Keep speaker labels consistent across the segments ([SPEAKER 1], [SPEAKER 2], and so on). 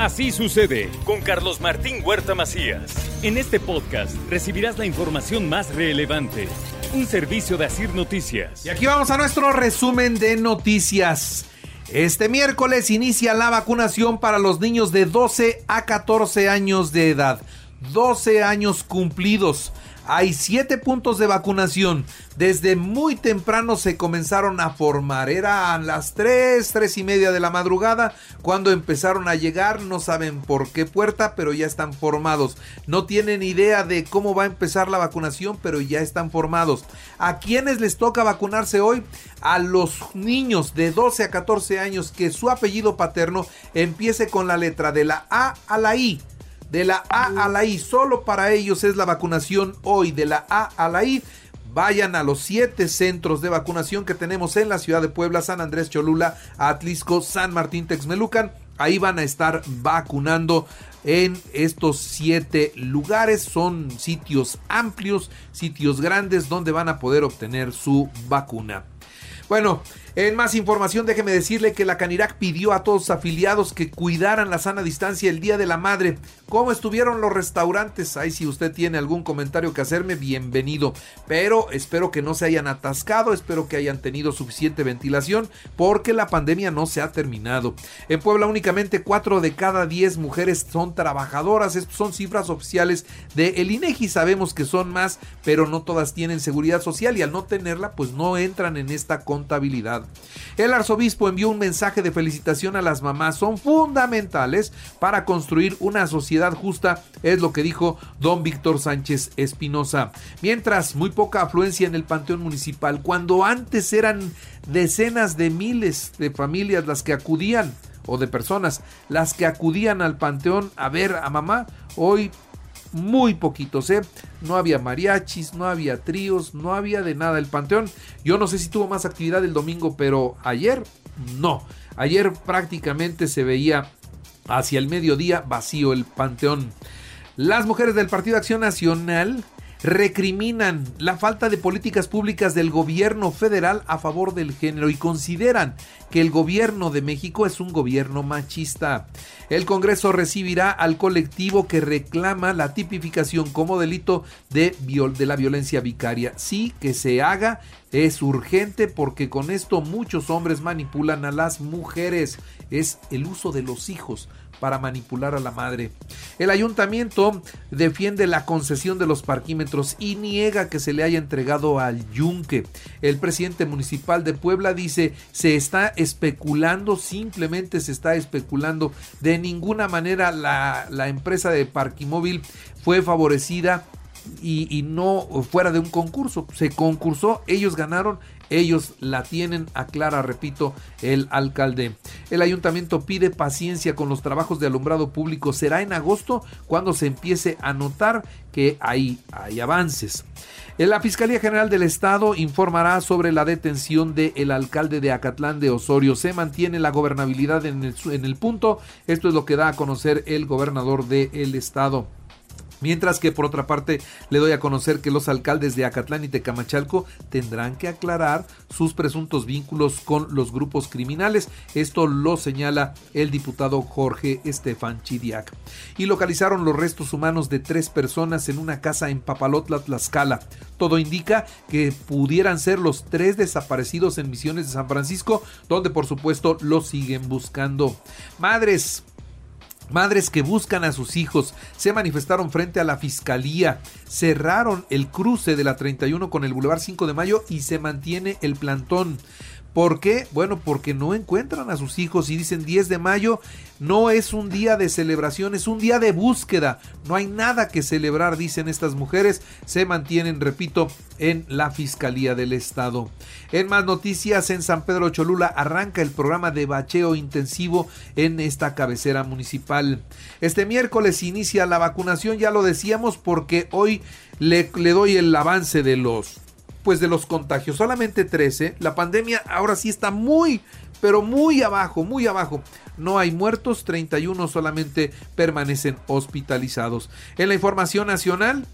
[SPEAKER 1] Así sucede con Carlos Martín Huerta Macías. En este podcast recibirás la información más relevante. Un servicio de Asir Noticias.
[SPEAKER 2] Y aquí vamos a nuestro resumen de noticias. Este miércoles inicia la vacunación para los niños de 12 a 14 años de edad. 12 años cumplidos. Hay siete puntos de vacunación. Desde muy temprano se comenzaron a formar. Era a las 3, 3 y media de la madrugada cuando empezaron a llegar. No saben por qué puerta, pero ya están formados. No tienen idea de cómo va a empezar la vacunación, pero ya están formados. ¿A quiénes les toca vacunarse hoy? A los niños de 12 a 14 años que su apellido paterno empiece con la letra de la A a la I de la A a la I. Solo para ellos es la vacunación hoy de la A a la I. Vayan a los siete centros de vacunación que tenemos en la ciudad de Puebla, San Andrés Cholula, Atlisco, San Martín Texmelucan. Ahí van a estar vacunando en estos siete lugares. Son sitios amplios, sitios grandes donde van a poder obtener su vacuna. Bueno, en más información, déjeme decirle que la Canirac pidió a todos sus afiliados que cuidaran la sana distancia el Día de la Madre. ¿Cómo estuvieron los restaurantes? Ahí si usted tiene algún comentario que hacerme, bienvenido. Pero espero que no se hayan atascado, espero que hayan tenido suficiente ventilación, porque la pandemia no se ha terminado. En Puebla únicamente 4 de cada 10 mujeres son trabajadoras. Estas son cifras oficiales de el INEGI. Sabemos que son más, pero no todas tienen seguridad social y al no tenerla, pues no entran en esta contabilidad. El arzobispo envió un mensaje de felicitación a las mamás. Son fundamentales para construir una sociedad justa, es lo que dijo don Víctor Sánchez Espinosa. Mientras muy poca afluencia en el Panteón Municipal, cuando antes eran decenas de miles de familias las que acudían o de personas las que acudían al panteón a ver a mamá, hoy muy poquitos, ¿eh? No había mariachis, no había tríos, no había de nada el Panteón. Yo no sé si tuvo más actividad el domingo, pero ayer no. Ayer prácticamente se veía hacia el mediodía vacío el Panteón. Las mujeres del Partido Acción Nacional recriminan la falta de políticas públicas del gobierno federal a favor del género y consideran que el gobierno de México es un gobierno machista. El Congreso recibirá al colectivo que reclama la tipificación como delito de, la violencia vicaria. Sí, que se haga es urgente porque con esto muchos hombres manipulan a las mujeres. Es el uso de los hijos para manipular a la madre. El ayuntamiento defiende la concesión de los parquímetros y niega que se le haya entregado al yunque. El presidente municipal de Puebla dice se está especulando, simplemente se está especulando. De ninguna manera la, la empresa de parquimóvil fue favorecida y, y, no fuera de un concurso. Se concursó, ellos ganaron ellos la tienen, aclara, repito, el alcalde. El ayuntamiento pide paciencia con los trabajos de alumbrado público. Será en agosto cuando se empiece a notar que hay, hay avances. La Fiscalía General del Estado informará sobre la detención del alcalde de Acatlán de Osorio. Se mantiene la gobernabilidad en el, en el punto. Esto es lo que da a conocer el gobernador del estado. Mientras que por otra parte le doy a conocer que los alcaldes de Acatlán y Tecamachalco tendrán que aclarar sus presuntos vínculos con los grupos criminales. Esto lo señala el diputado Jorge Estefan Chidiac. Y localizaron los restos humanos de tres personas en una casa en Papalotla, Tlaxcala. Todo indica que pudieran ser los tres desaparecidos en Misiones de San Francisco, donde por supuesto los siguen buscando. Madres, Madres que buscan a sus hijos se manifestaron frente a la fiscalía, cerraron el cruce de la 31 con el Boulevard 5 de Mayo y se mantiene el plantón. ¿Por qué? Bueno, porque no encuentran a sus hijos y dicen 10 de mayo no es un día de celebración, es un día de búsqueda. No hay nada que celebrar, dicen estas mujeres. Se mantienen, repito, en la Fiscalía del Estado. En más noticias, en San Pedro Cholula arranca el programa de bacheo intensivo en esta cabecera municipal. Este miércoles inicia la vacunación, ya lo decíamos, porque hoy le, doy el avance de los pues de los contagios, solamente 13. La pandemia ahora sí está muy, pero muy abajo, muy abajo. No hay muertos, 31 solamente permanecen hospitalizados. En la información nacional,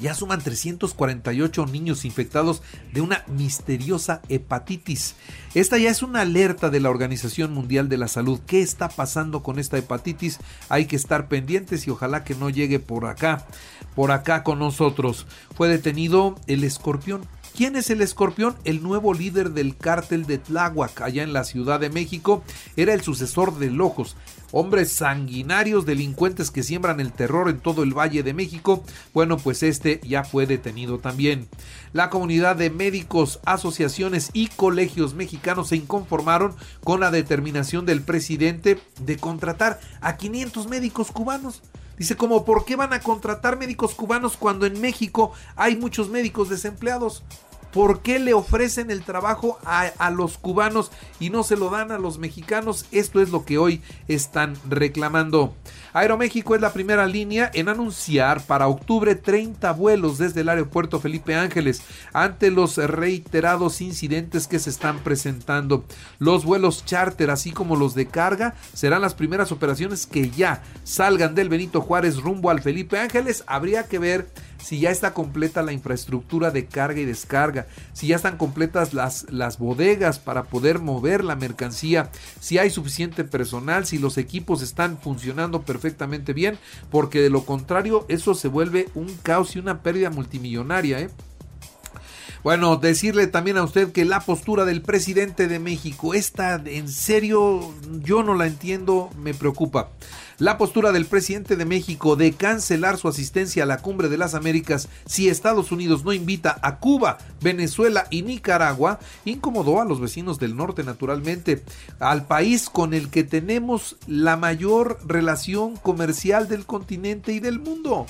[SPEAKER 2] ya suman 348 niños infectados de una misteriosa hepatitis. Esta ya es una alerta de la Organización Mundial de la Salud. ¿Qué está pasando con esta hepatitis? Hay que estar pendientes y ojalá que no llegue por acá, por acá con nosotros. Fue detenido el escorpión. ¿Quién es el escorpión? El nuevo líder del cártel de Tláhuac, allá en la Ciudad de México. Era el sucesor de Lojos hombres sanguinarios, delincuentes que siembran el terror en todo el Valle de México, bueno, pues este ya fue detenido también. La comunidad de médicos, asociaciones y colegios mexicanos se inconformaron con la determinación del presidente de contratar a 500 médicos cubanos. Dice como, ¿por qué van a contratar médicos cubanos cuando en México hay muchos médicos desempleados? ¿Por qué le ofrecen el trabajo a, los cubanos y no se lo dan a los mexicanos? Esto es lo que hoy están reclamando. Aeroméxico es la primera línea en anunciar para octubre 30 vuelos desde el aeropuerto Felipe Ángeles ante los reiterados incidentes que se están presentando. Los vuelos charter así como los de carga serán las primeras operaciones que ya salgan del Benito Juárez rumbo al Felipe Ángeles. Habría que ver si ya está completa la infraestructura de carga y descarga, si ya están completas las, las bodegas para poder mover la mercancía, si hay suficiente personal, si los equipos están funcionando perfectamente bien, porque de lo contrario eso se vuelve un caos y una pérdida multimillonaria. ¿eh? Bueno, decirle también a usted que la postura del presidente de México, esta en serio, yo no la entiendo, me preocupa. La postura del presidente de México de cancelar su asistencia a la cumbre de las Américas si Estados Unidos no invita a Cuba, Venezuela y Nicaragua incomodó a los vecinos del norte naturalmente, al país con el que tenemos la mayor relación comercial del continente y del mundo.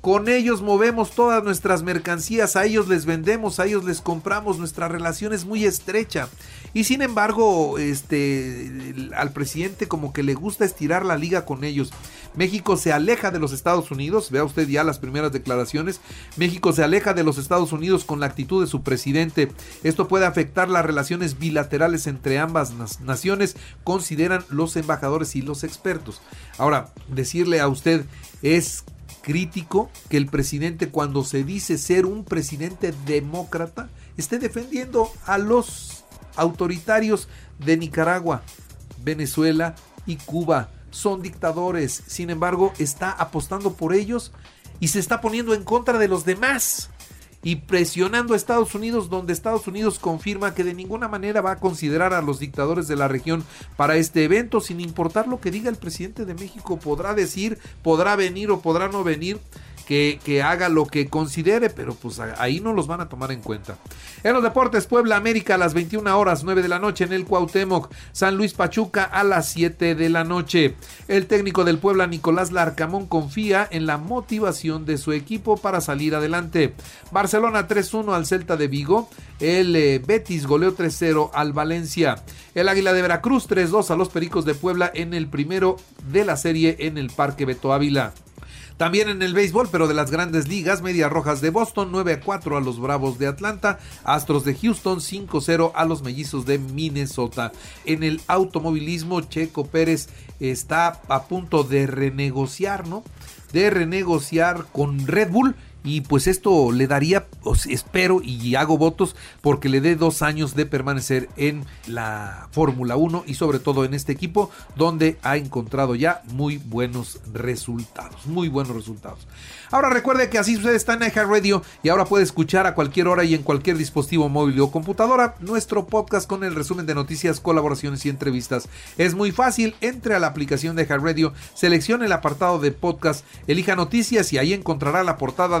[SPEAKER 2] Con ellos movemos todas nuestras mercancías, a ellos les vendemos, a ellos les compramos, nuestra relación es muy estrecha. Y sin embargo, este al presidente como que le gusta estirar la liga con ellos. México se aleja de los Estados Unidos, vea usted ya las primeras declaraciones. México se aleja de los Estados Unidos con la actitud de su presidente. Esto puede afectar las relaciones bilaterales entre ambas naciones, consideran los embajadores y los expertos. Ahora, decirle a usted es crítico que el presidente cuando se dice ser un presidente demócrata esté defendiendo a los autoritarios de Nicaragua, Venezuela y Cuba. Son dictadores, sin embargo está apostando por ellos y se está poniendo en contra de los demás y presionando a Estados Unidos, donde Estados Unidos confirma que de ninguna manera va a considerar a los dictadores de la región para este evento, sin importar lo que diga el presidente de México, podrá decir, podrá venir o podrá no venir que, haga lo que considere, pero pues ahí no los van a tomar en cuenta. En los deportes, Puebla América a las 21 horas 9 de la noche en el Cuauhtémoc, San Luis Pachuca a las 7 de la noche. El técnico del Puebla, Nicolás Larcamón, confía en la motivación de su equipo para salir adelante. Barcelona 3-1 al Celta de Vigo. El eh, Betis goleó 3-0 al Valencia. El Águila de Veracruz 3-2 a los Pericos de Puebla en el primero de la serie en el Parque Beto Ávila. También en el béisbol, pero de las grandes ligas, Medias Rojas de Boston 9 a 4 a los Bravos de Atlanta, Astros de Houston 5-0 a los Mellizos de Minnesota. En el automovilismo, Checo Pérez está a punto de renegociar, ¿no? De renegociar con Red Bull y pues esto le daría, espero y hago votos porque le dé dos años de permanecer en la Fórmula 1 y sobre todo en este equipo donde ha encontrado ya muy buenos resultados, muy buenos resultados. Ahora recuerde que así sucede está en Radio y ahora puede escuchar a cualquier hora y en cualquier dispositivo móvil o computadora nuestro podcast con el resumen de noticias, colaboraciones y entrevistas. Es muy fácil, entre a la aplicación de Radio, seleccione el apartado de podcast, elija noticias y ahí encontrará la portada